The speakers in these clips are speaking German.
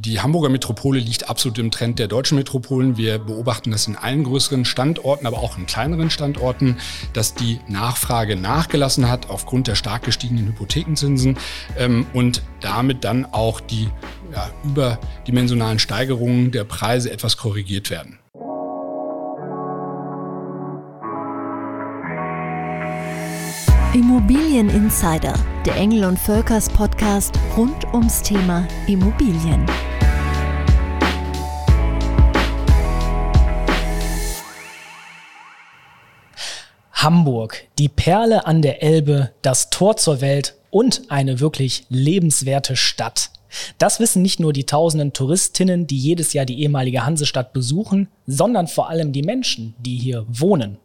Die Hamburger Metropole liegt absolut im Trend der deutschen Metropolen. Wir beobachten das in allen größeren Standorten, aber auch in kleineren Standorten, dass die Nachfrage nachgelassen hat aufgrund der stark gestiegenen Hypothekenzinsen ähm, und damit dann auch die ja, überdimensionalen Steigerungen der Preise etwas korrigiert werden. Immobilien Insider, der Engel und Völkers Podcast rund ums Thema Immobilien. Hamburg, die Perle an der Elbe, das Tor zur Welt und eine wirklich lebenswerte Stadt. Das wissen nicht nur die tausenden Touristinnen, die jedes Jahr die ehemalige Hansestadt besuchen, sondern vor allem die Menschen, die hier wohnen.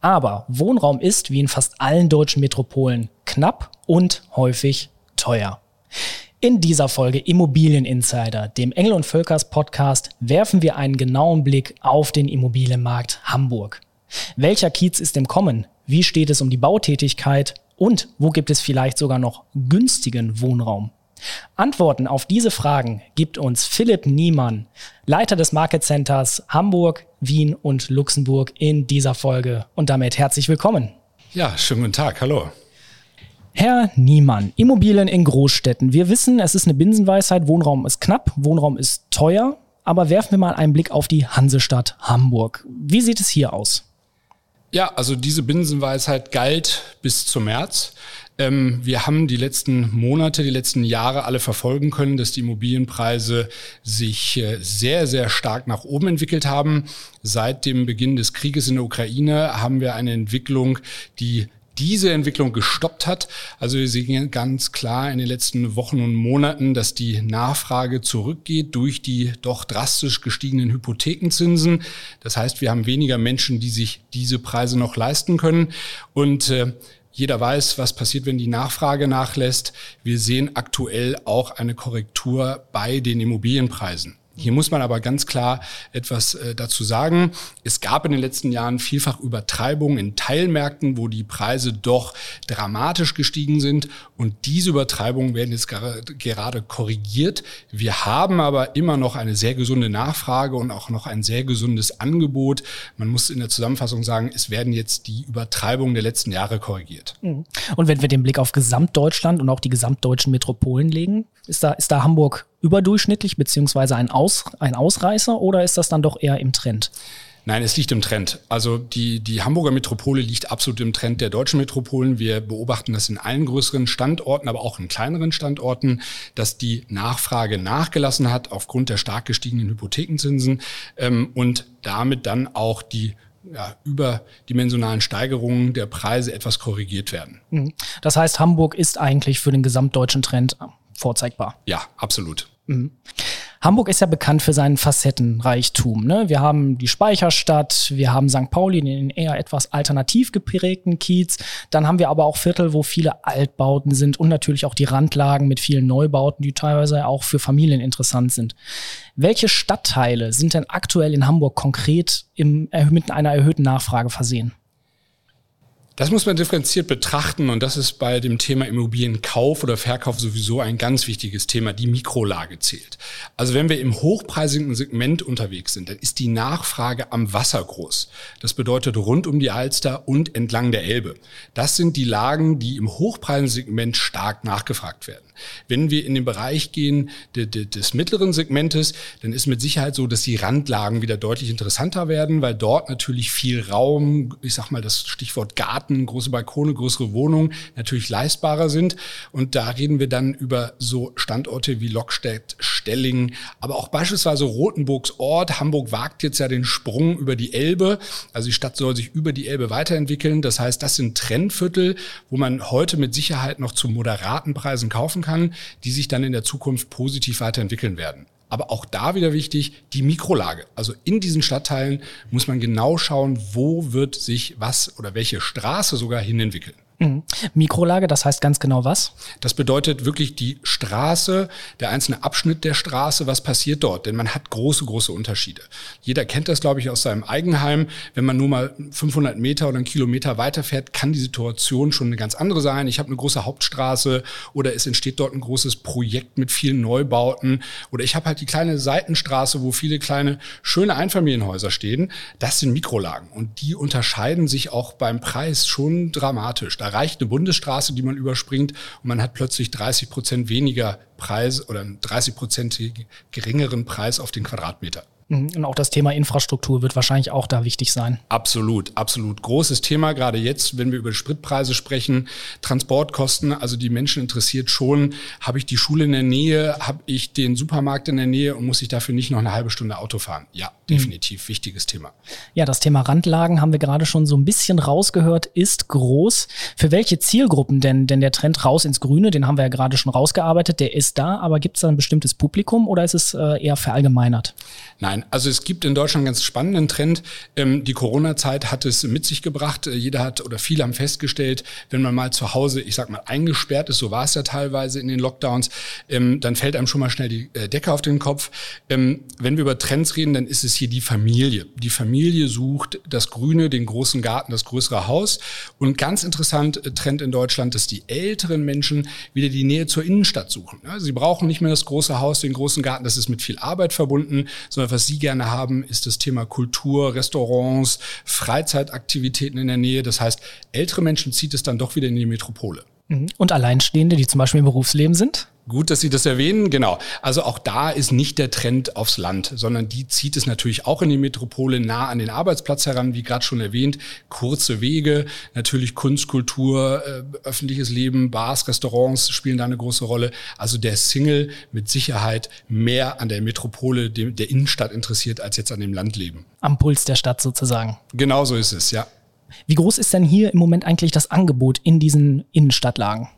Aber Wohnraum ist, wie in fast allen deutschen Metropolen, knapp und häufig teuer. In dieser Folge Immobilien Insider, dem Engel und Völkers Podcast, werfen wir einen genauen Blick auf den Immobilienmarkt Hamburg. Welcher Kiez ist im Kommen? Wie steht es um die Bautätigkeit? Und wo gibt es vielleicht sogar noch günstigen Wohnraum? Antworten auf diese Fragen gibt uns Philipp Niemann, Leiter des Market Centers Hamburg, Wien und Luxemburg in dieser Folge. Und damit herzlich willkommen. Ja, schönen guten Tag. Hallo. Herr Niemann, Immobilien in Großstädten. Wir wissen, es ist eine Binsenweisheit, Wohnraum ist knapp, Wohnraum ist teuer. Aber werfen wir mal einen Blick auf die Hansestadt Hamburg. Wie sieht es hier aus? Ja, also diese Binsenweisheit galt bis zum März. Ähm, wir haben die letzten Monate, die letzten Jahre alle verfolgen können, dass die Immobilienpreise sich äh, sehr, sehr stark nach oben entwickelt haben. Seit dem Beginn des Krieges in der Ukraine haben wir eine Entwicklung, die diese Entwicklung gestoppt hat. Also wir sehen ganz klar in den letzten Wochen und Monaten, dass die Nachfrage zurückgeht durch die doch drastisch gestiegenen Hypothekenzinsen. Das heißt, wir haben weniger Menschen, die sich diese Preise noch leisten können. Und äh, jeder weiß, was passiert, wenn die Nachfrage nachlässt. Wir sehen aktuell auch eine Korrektur bei den Immobilienpreisen. Hier muss man aber ganz klar etwas äh, dazu sagen. Es gab in den letzten Jahren vielfach Übertreibungen in Teilmärkten, wo die Preise doch dramatisch gestiegen sind. Und diese Übertreibungen werden jetzt gerade korrigiert. Wir haben aber immer noch eine sehr gesunde Nachfrage und auch noch ein sehr gesundes Angebot. Man muss in der Zusammenfassung sagen, es werden jetzt die Übertreibungen der letzten Jahre korrigiert. Mhm. Und wenn wir den Blick auf Gesamtdeutschland und auch die gesamtdeutschen Metropolen legen, ist da, ist da Hamburg überdurchschnittlich beziehungsweise ein, Aus, ein Ausreißer oder ist das dann doch eher im Trend? Nein, es liegt im Trend. Also die, die Hamburger Metropole liegt absolut im Trend der deutschen Metropolen. Wir beobachten das in allen größeren Standorten, aber auch in kleineren Standorten, dass die Nachfrage nachgelassen hat aufgrund der stark gestiegenen Hypothekenzinsen ähm, und damit dann auch die ja, überdimensionalen Steigerungen der Preise etwas korrigiert werden. Mhm. Das heißt, Hamburg ist eigentlich für den gesamtdeutschen Trend vorzeigbar. Ja, absolut. Mhm. Hamburg ist ja bekannt für seinen Facettenreichtum. Ne? Wir haben die Speicherstadt, wir haben St. Pauli, den eher etwas alternativ geprägten Kiez. Dann haben wir aber auch Viertel, wo viele Altbauten sind und natürlich auch die Randlagen mit vielen Neubauten, die teilweise auch für Familien interessant sind. Welche Stadtteile sind denn aktuell in Hamburg konkret im, mit einer erhöhten Nachfrage versehen? Das muss man differenziert betrachten und das ist bei dem Thema Immobilienkauf oder Verkauf sowieso ein ganz wichtiges Thema. Die Mikrolage zählt. Also wenn wir im hochpreisigen Segment unterwegs sind, dann ist die Nachfrage am Wasser groß. Das bedeutet rund um die Alster und entlang der Elbe. Das sind die Lagen, die im hochpreisigen Segment stark nachgefragt werden. Wenn wir in den Bereich gehen des mittleren Segmentes, dann ist mit Sicherheit so, dass die Randlagen wieder deutlich interessanter werden, weil dort natürlich viel Raum, ich sag mal das Stichwort Garten, große Balkone, größere Wohnungen natürlich leistbarer sind. Und da reden wir dann über so Standorte wie Lockstedt, Stelling, aber auch beispielsweise Rothenburgs Ort. Hamburg wagt jetzt ja den Sprung über die Elbe. Also die Stadt soll sich über die Elbe weiterentwickeln. Das heißt, das sind Trendviertel, wo man heute mit Sicherheit noch zu moderaten Preisen kaufen kann, die sich dann in der Zukunft positiv weiterentwickeln werden. Aber auch da wieder wichtig, die Mikrolage. Also in diesen Stadtteilen muss man genau schauen, wo wird sich was oder welche Straße sogar hin entwickeln. Mhm. Mikrolage, das heißt ganz genau was? Das bedeutet wirklich die Straße, der einzelne Abschnitt der Straße, was passiert dort? Denn man hat große, große Unterschiede. Jeder kennt das, glaube ich, aus seinem Eigenheim. Wenn man nur mal 500 Meter oder einen Kilometer weiterfährt, kann die Situation schon eine ganz andere sein. Ich habe eine große Hauptstraße oder es entsteht dort ein großes Projekt mit vielen Neubauten oder ich habe halt die kleine Seitenstraße, wo viele kleine, schöne Einfamilienhäuser stehen. Das sind Mikrolagen und die unterscheiden sich auch beim Preis schon dramatisch. Da reicht eine Bundesstraße, die man überspringt und man hat plötzlich 30 Prozent weniger Preis oder einen 30 Prozent geringeren Preis auf den Quadratmeter. Mhm. Und auch das Thema Infrastruktur wird wahrscheinlich auch da wichtig sein. Absolut, absolut. Großes Thema, gerade jetzt, wenn wir über Spritpreise sprechen, Transportkosten, also die Menschen interessiert schon, habe ich die Schule in der Nähe, habe ich den Supermarkt in der Nähe und muss ich dafür nicht noch eine halbe Stunde Auto fahren? Ja, mhm. definitiv, mhm. wichtiges Thema. Ja, das Thema Randlagen haben wir gerade schon so ein bisschen rausgehört, ist groß. Für welche Zielgruppen denn? Denn der Trend raus ins Grüne, den haben wir ja gerade schon rausgearbeitet, der ist da, aber gibt es da ein bestimmtes Publikum oder ist es äh, eher verallgemeinert? Nein, also es gibt in Deutschland einen ganz spannenden Trend. Ähm, die Corona-Zeit hat es mit sich gebracht. Äh, jeder hat oder viele haben festgestellt, wenn man mal zu Hause, ich sag mal, eingesperrt ist, so war es ja teilweise in den Lockdowns, ähm, dann fällt einem schon mal schnell die äh, Decke auf den Kopf. Ähm, wenn wir über Trends reden, dann ist es hier die Familie. Die Familie sucht das Grüne, den großen Garten, das größere Haus. Und ganz interessant, äh, Trend in Deutschland, dass die älteren Menschen wieder die Nähe zur Innenstadt suchen. Sie brauchen nicht mehr das große Haus, den großen Garten, das ist mit viel Arbeit verbunden, sondern was sie gerne haben, ist das Thema Kultur, Restaurants, Freizeitaktivitäten in der Nähe. Das heißt, ältere Menschen zieht es dann doch wieder in die Metropole. Mhm. Und Alleinstehende, die zum Beispiel im Berufsleben sind? Gut, dass Sie das erwähnen, genau. Also auch da ist nicht der Trend aufs Land, sondern die zieht es natürlich auch in die Metropole nah an den Arbeitsplatz heran, wie gerade schon erwähnt. Kurze Wege, natürlich Kunst, Kultur, äh, öffentliches Leben, Bars, Restaurants spielen da eine große Rolle. Also der Single mit Sicherheit mehr an der Metropole, der Innenstadt interessiert, als jetzt an dem Landleben. Am Puls der Stadt sozusagen. Genau so ist es, ja. Wie groß ist denn hier im Moment eigentlich das Angebot in diesen Innenstadtlagen?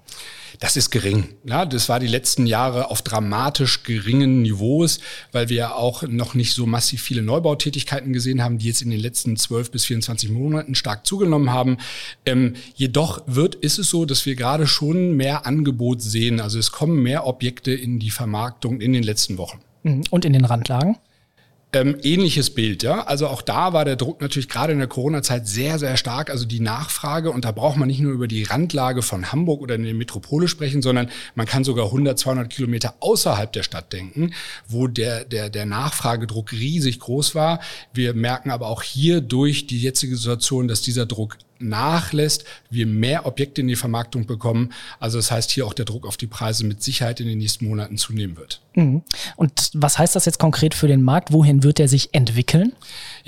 Das ist gering. Ja, das war die letzten Jahre auf dramatisch geringen Niveaus, weil wir auch noch nicht so massiv viele Neubautätigkeiten gesehen haben, die jetzt in den letzten 12 bis 24 Monaten stark zugenommen haben. Ähm, jedoch wird, ist es so, dass wir gerade schon mehr Angebot sehen. Also es kommen mehr Objekte in die Vermarktung in den letzten Wochen. Mhm. Und in den Randlagen? Ähm, ähnliches Bild, ja. Also auch da war der Druck natürlich gerade in der Corona-Zeit sehr, sehr stark. Also die Nachfrage und da braucht man nicht nur über die Randlage von Hamburg oder in der Metropole sprechen, sondern man kann sogar 100, 200 Kilometer außerhalb der Stadt denken, wo der, der, der Nachfragedruck riesig groß war. Wir merken aber auch hier durch die jetzige Situation, dass dieser Druck nachlässt, wir mehr Objekte in die Vermarktung bekommen. Also das heißt hier auch der Druck auf die Preise mit Sicherheit in den nächsten Monaten zunehmen wird. Mhm. Und was heißt das jetzt konkret für den Markt? Wohin wird er sich entwickeln?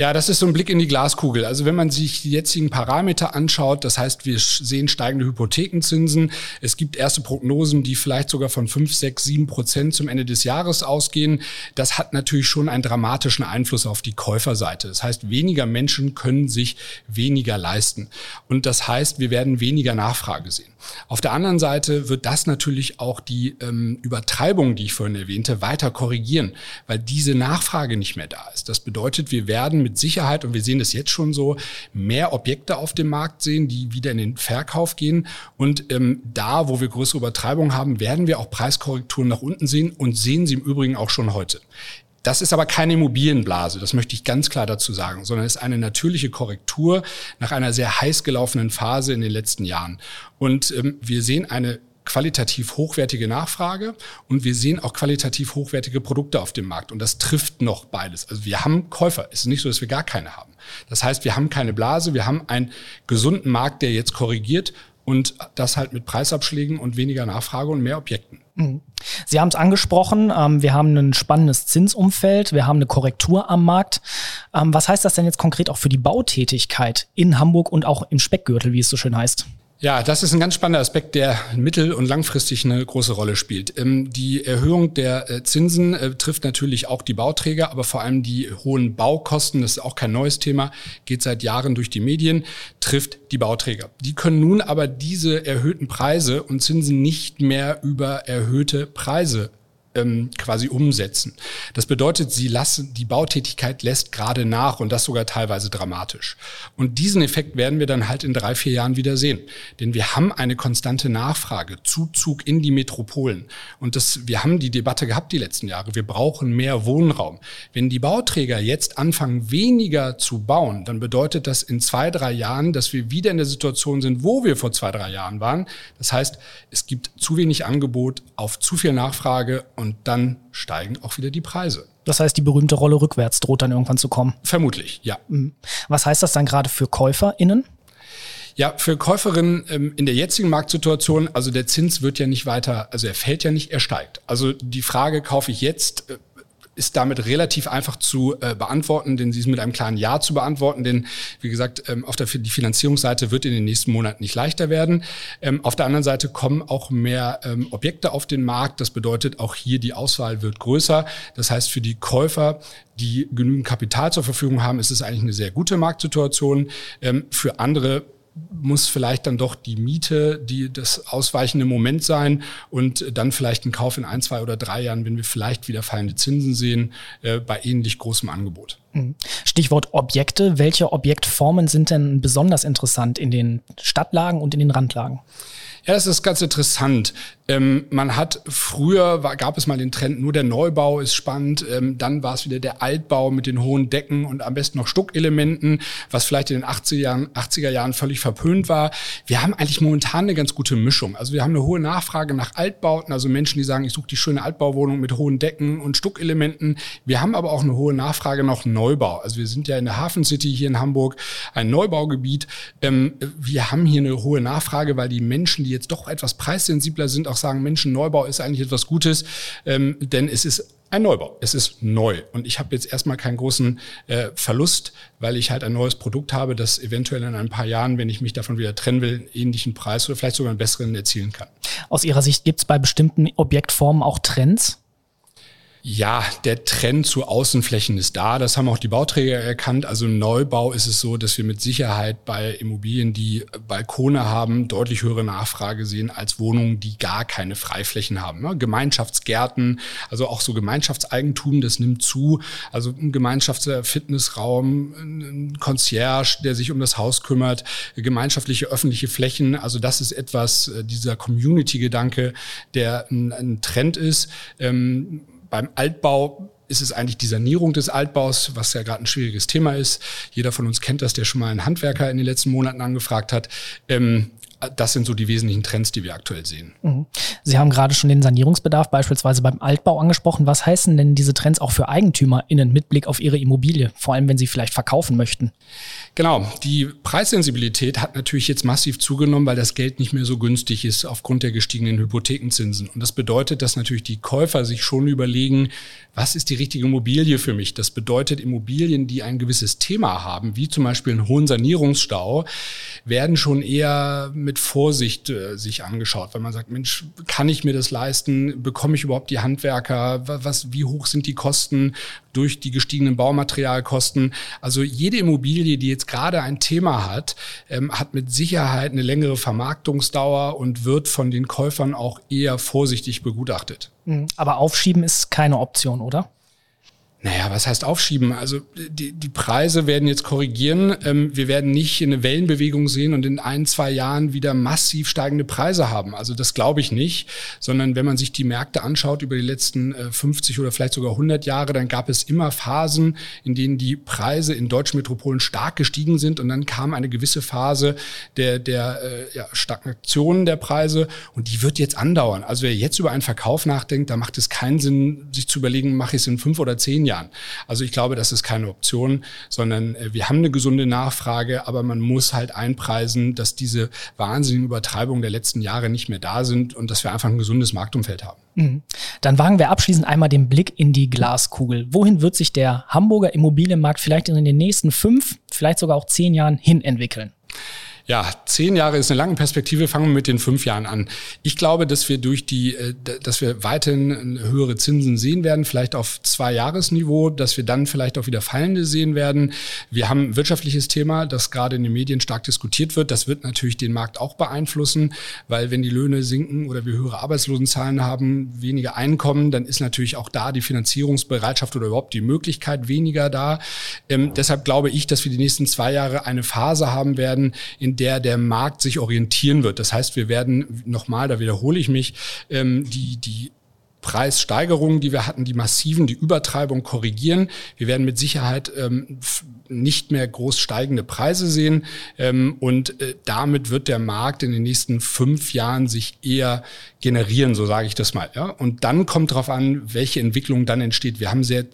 Ja, das ist so ein Blick in die Glaskugel. Also wenn man sich die jetzigen Parameter anschaut, das heißt, wir sehen steigende Hypothekenzinsen. Es gibt erste Prognosen, die vielleicht sogar von 5, 6, 7 Prozent zum Ende des Jahres ausgehen. Das hat natürlich schon einen dramatischen Einfluss auf die Käuferseite. Das heißt, weniger Menschen können sich weniger leisten. Und das heißt, wir werden weniger Nachfrage sehen. Auf der anderen Seite wird das natürlich auch die ähm, Übertreibung, die ich vorhin erwähnte, weiter korrigieren, weil diese Nachfrage nicht mehr da ist. Das bedeutet, wir werden mit Sicherheit, und wir sehen das jetzt schon so, mehr Objekte auf dem Markt sehen, die wieder in den Verkauf gehen. Und ähm, da, wo wir größere Übertreibung haben, werden wir auch Preiskorrekturen nach unten sehen und sehen sie im Übrigen auch schon heute. Das ist aber keine Immobilienblase, das möchte ich ganz klar dazu sagen, sondern es ist eine natürliche Korrektur nach einer sehr heiß gelaufenen Phase in den letzten Jahren. Und ähm, wir sehen eine qualitativ hochwertige Nachfrage und wir sehen auch qualitativ hochwertige Produkte auf dem Markt. Und das trifft noch beides. Also wir haben Käufer. Es ist nicht so, dass wir gar keine haben. Das heißt, wir haben keine Blase, wir haben einen gesunden Markt, der jetzt korrigiert und das halt mit Preisabschlägen und weniger Nachfrage und mehr Objekten. Mhm. Sie haben es angesprochen, ähm, wir haben ein spannendes Zinsumfeld, wir haben eine Korrektur am Markt. Ähm, was heißt das denn jetzt konkret auch für die Bautätigkeit in Hamburg und auch im Speckgürtel, wie es so schön heißt? Ja, das ist ein ganz spannender Aspekt, der mittel- und langfristig eine große Rolle spielt. Ähm, die Erhöhung der äh, Zinsen äh, trifft natürlich auch die Bauträger, aber vor allem die hohen Baukosten, das ist auch kein neues Thema, geht seit Jahren durch die Medien, trifft die Bauträger. Die können nun aber diese erhöhten Preise und Zinsen nicht mehr über erhöhte Preise ähm, quasi umsetzen. Das bedeutet, sie lassen, die Bautätigkeit lässt gerade nach und das sogar teilweise dramatisch. Und diesen Effekt werden wir dann halt in drei, vier Jahren wieder sehen. Denn wir haben eine konstante Nachfrage, Zuzug in die Metropolen. Und das, wir haben die Debatte gehabt die letzten Jahre. Wir brauchen mehr Wohnraum. Wenn die Bauträger jetzt anfangen, weniger zu bauen, dann bedeutet das in zwei, drei Jahren, dass wir wieder in der Situation sind, wo wir vor zwei, drei Jahren waren. Das heißt, es gibt zu wenig Angebot auf zu viel Nachfrage und dann steigen auch wieder die Preise. Das heißt, die berühmte Rolle rückwärts droht dann irgendwann zu kommen. Vermutlich, ja. Mhm. Was heißt das dann gerade für KäuferInnen? Ja, für Käuferinnen ähm, in der jetzigen Marktsituation, also der Zins wird ja nicht weiter, also er fällt ja nicht, er steigt. Also die Frage, kaufe ich jetzt, äh, ist damit relativ einfach zu äh, beantworten, denn sie ist mit einem klaren Ja zu beantworten, denn wie gesagt, ähm, auf der die Finanzierungsseite wird in den nächsten Monaten nicht leichter werden. Ähm, auf der anderen Seite kommen auch mehr ähm, Objekte auf den Markt. Das bedeutet, auch hier die Auswahl wird größer. Das heißt, für die Käufer, die genügend Kapital zur Verfügung haben, ist es eigentlich eine sehr gute Marktsituation. Ähm, für andere muss vielleicht dann doch die Miete, die das ausweichende Moment sein und dann vielleicht ein Kauf in ein, zwei oder drei Jahren, wenn wir vielleicht wieder fallende Zinsen sehen, äh, bei ähnlich großem Angebot. Mhm. Stichwort Objekte. Welche Objektformen sind denn besonders interessant in den Stadtlagen und in den Randlagen? Ja, das ist ganz interessant. Ähm, man hat früher, war, gab es mal den Trend, nur der Neubau ist spannend. Ähm, dann war es wieder der Altbau mit den hohen Decken und am besten noch Stuckelementen, was vielleicht in den 80er Jahren, 80er Jahren völlig verpönt war. Wir haben eigentlich momentan eine ganz gute Mischung. Also wir haben eine hohe Nachfrage nach Altbauten, also Menschen, die sagen, ich suche die schöne Altbauwohnung mit hohen Decken und Stuckelementen. Wir haben aber auch eine hohe Nachfrage nach Neubau. Also wir sind ja in der Hafen City hier in Hamburg, ein Neubaugebiet. Ähm, wir haben hier eine hohe Nachfrage, weil die Menschen, die jetzt doch etwas preissensibler sind, auch sagen, Menschen, Neubau ist eigentlich etwas Gutes, ähm, denn es ist ein Neubau. Es ist neu. Und ich habe jetzt erstmal keinen großen äh, Verlust, weil ich halt ein neues Produkt habe, das eventuell in ein paar Jahren, wenn ich mich davon wieder trennen will, einen ähnlichen Preis oder vielleicht sogar einen besseren erzielen kann. Aus Ihrer Sicht gibt es bei bestimmten Objektformen auch Trends? Ja, der Trend zu Außenflächen ist da. Das haben auch die Bauträger erkannt. Also im Neubau ist es so, dass wir mit Sicherheit bei Immobilien, die Balkone haben, deutlich höhere Nachfrage sehen als Wohnungen, die gar keine Freiflächen haben. Ne? Gemeinschaftsgärten, also auch so Gemeinschaftseigentum, das nimmt zu. Also ein Gemeinschaftsfitnessraum, ein Concierge, der sich um das Haus kümmert, gemeinschaftliche öffentliche Flächen. Also das ist etwas, äh, dieser Community-Gedanke, der ein, ein Trend ist. Beim Altbau ist es eigentlich die Sanierung des Altbaus, was ja gerade ein schwieriges Thema ist. Jeder von uns kennt das, der schon mal einen Handwerker in den letzten Monaten angefragt hat. Ähm, das sind so die wesentlichen Trends, die wir aktuell sehen. Mhm. Sie haben gerade schon den Sanierungsbedarf beispielsweise beim Altbau angesprochen. Was heißen denn diese Trends auch für EigentümerInnen mit Blick auf ihre Immobilie, vor allem wenn sie vielleicht verkaufen möchten? Genau, die Preissensibilität hat natürlich jetzt massiv zugenommen, weil das Geld nicht mehr so günstig ist aufgrund der gestiegenen Hypothekenzinsen. Und das bedeutet, dass natürlich die Käufer sich schon überlegen, was ist die richtige Immobilie für mich? Das bedeutet, Immobilien, die ein gewisses Thema haben, wie zum Beispiel einen hohen Sanierungsstau, werden schon eher mit Vorsicht äh, sich angeschaut, weil man sagt, Mensch, kann ich mir das leisten? Bekomme ich überhaupt die Handwerker? Was, wie hoch sind die Kosten durch die gestiegenen Baumaterialkosten? Also jede Immobilie, die jetzt gerade ein Thema hat, ähm, hat mit Sicherheit eine längere Vermarktungsdauer und wird von den Käufern auch eher vorsichtig begutachtet. Mhm. Aber aufschieben ist keine Option, oder? Naja, was heißt aufschieben? Also die, die Preise werden jetzt korrigieren. Ähm, wir werden nicht eine Wellenbewegung sehen und in ein, zwei Jahren wieder massiv steigende Preise haben. Also das glaube ich nicht, sondern wenn man sich die Märkte anschaut über die letzten äh, 50 oder vielleicht sogar 100 Jahre, dann gab es immer Phasen, in denen die Preise in deutschen Metropolen stark gestiegen sind und dann kam eine gewisse Phase der, der äh, ja, Stagnation der Preise und die wird jetzt andauern. Also wer jetzt über einen Verkauf nachdenkt, da macht es keinen Sinn, sich zu überlegen, mache ich es in fünf oder zehn Jahren Jahren. Also ich glaube, das ist keine Option, sondern äh, wir haben eine gesunde Nachfrage, aber man muss halt einpreisen, dass diese wahnsinnigen Übertreibungen der letzten Jahre nicht mehr da sind und dass wir einfach ein gesundes Marktumfeld haben. Mhm. Dann wagen wir abschließend einmal den Blick in die Glaskugel. Wohin wird sich der Hamburger Immobilienmarkt vielleicht in den nächsten fünf, vielleicht sogar auch zehn Jahren hin entwickeln? Ja, zehn Jahre ist eine lange Perspektive. Fangen wir mit den fünf Jahren an. Ich glaube, dass wir durch die, äh, dass wir weiterhin höhere Zinsen sehen werden, vielleicht auf zwei Jahresniveau, dass wir dann vielleicht auch wieder fallende sehen werden. Wir haben ein wirtschaftliches Thema, das gerade in den Medien stark diskutiert wird. Das wird natürlich den Markt auch beeinflussen, weil wenn die Löhne sinken oder wir höhere Arbeitslosenzahlen haben, weniger Einkommen, dann ist natürlich auch da die Finanzierungsbereitschaft oder überhaupt die Möglichkeit weniger da. Ähm, deshalb glaube ich, dass wir die nächsten zwei Jahre eine Phase haben werden, in der der Markt sich orientieren wird. Das heißt, wir werden nochmal, da wiederhole ich mich, ähm, die, die Preissteigerungen, die wir hatten, die massiven, die Übertreibung korrigieren. Wir werden mit Sicherheit ähm, nicht mehr groß steigende Preise sehen. Ähm, und äh, damit wird der Markt in den nächsten fünf Jahren sich eher generieren, so sage ich das mal. Ja? Und dann kommt darauf an, welche Entwicklung dann entsteht. Wir haben sehr,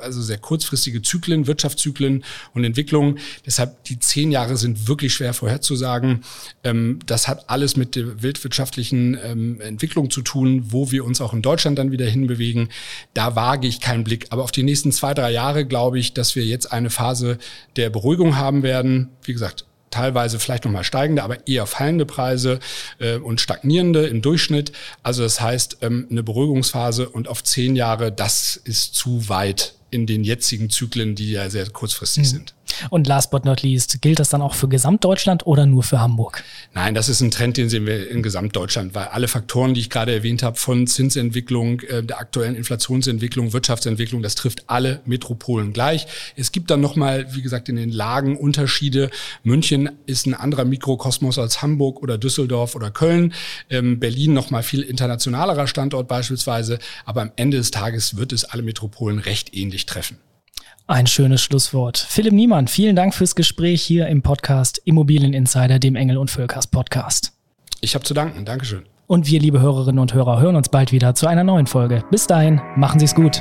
also sehr kurzfristige Zyklen, Wirtschaftszyklen und Entwicklungen. Deshalb die zehn Jahre sind wirklich schwer vorherzusagen. Ähm, das hat alles mit der wildwirtschaftlichen ähm, Entwicklung zu tun, wo wir uns auch in Deutschland dann wieder hinbewegen. Da wage ich keinen Blick. Aber auf die nächsten zwei, drei Jahre glaube ich, dass wir jetzt eine Phase der Beruhigung haben werden. Wie gesagt, teilweise vielleicht nochmal steigende, aber eher fallende Preise äh, und stagnierende im Durchschnitt. Also das heißt, ähm, eine Beruhigungsphase und auf zehn Jahre, das ist zu weit in den jetzigen Zyklen, die ja sehr kurzfristig mhm. sind. Und last but not least, gilt das dann auch für Gesamtdeutschland oder nur für Hamburg? Nein, das ist ein Trend, den sehen wir in Gesamtdeutschland, weil alle Faktoren, die ich gerade erwähnt habe, von Zinsentwicklung, äh, der aktuellen Inflationsentwicklung, Wirtschaftsentwicklung, das trifft alle Metropolen gleich. Es gibt dann nochmal, wie gesagt, in den Lagen Unterschiede. München ist ein anderer Mikrokosmos als Hamburg oder Düsseldorf oder Köln. Ähm, Berlin nochmal viel internationalerer Standort beispielsweise. Aber am Ende des Tages wird es alle Metropolen recht ähnlich treffen. Ein schönes Schlusswort. Philipp Niemann, vielen Dank fürs Gespräch hier im Podcast Immobilien Insider, dem Engel und Völkers Podcast. Ich habe zu danken. Dankeschön. Und wir, liebe Hörerinnen und Hörer, hören uns bald wieder zu einer neuen Folge. Bis dahin, machen Sie es gut.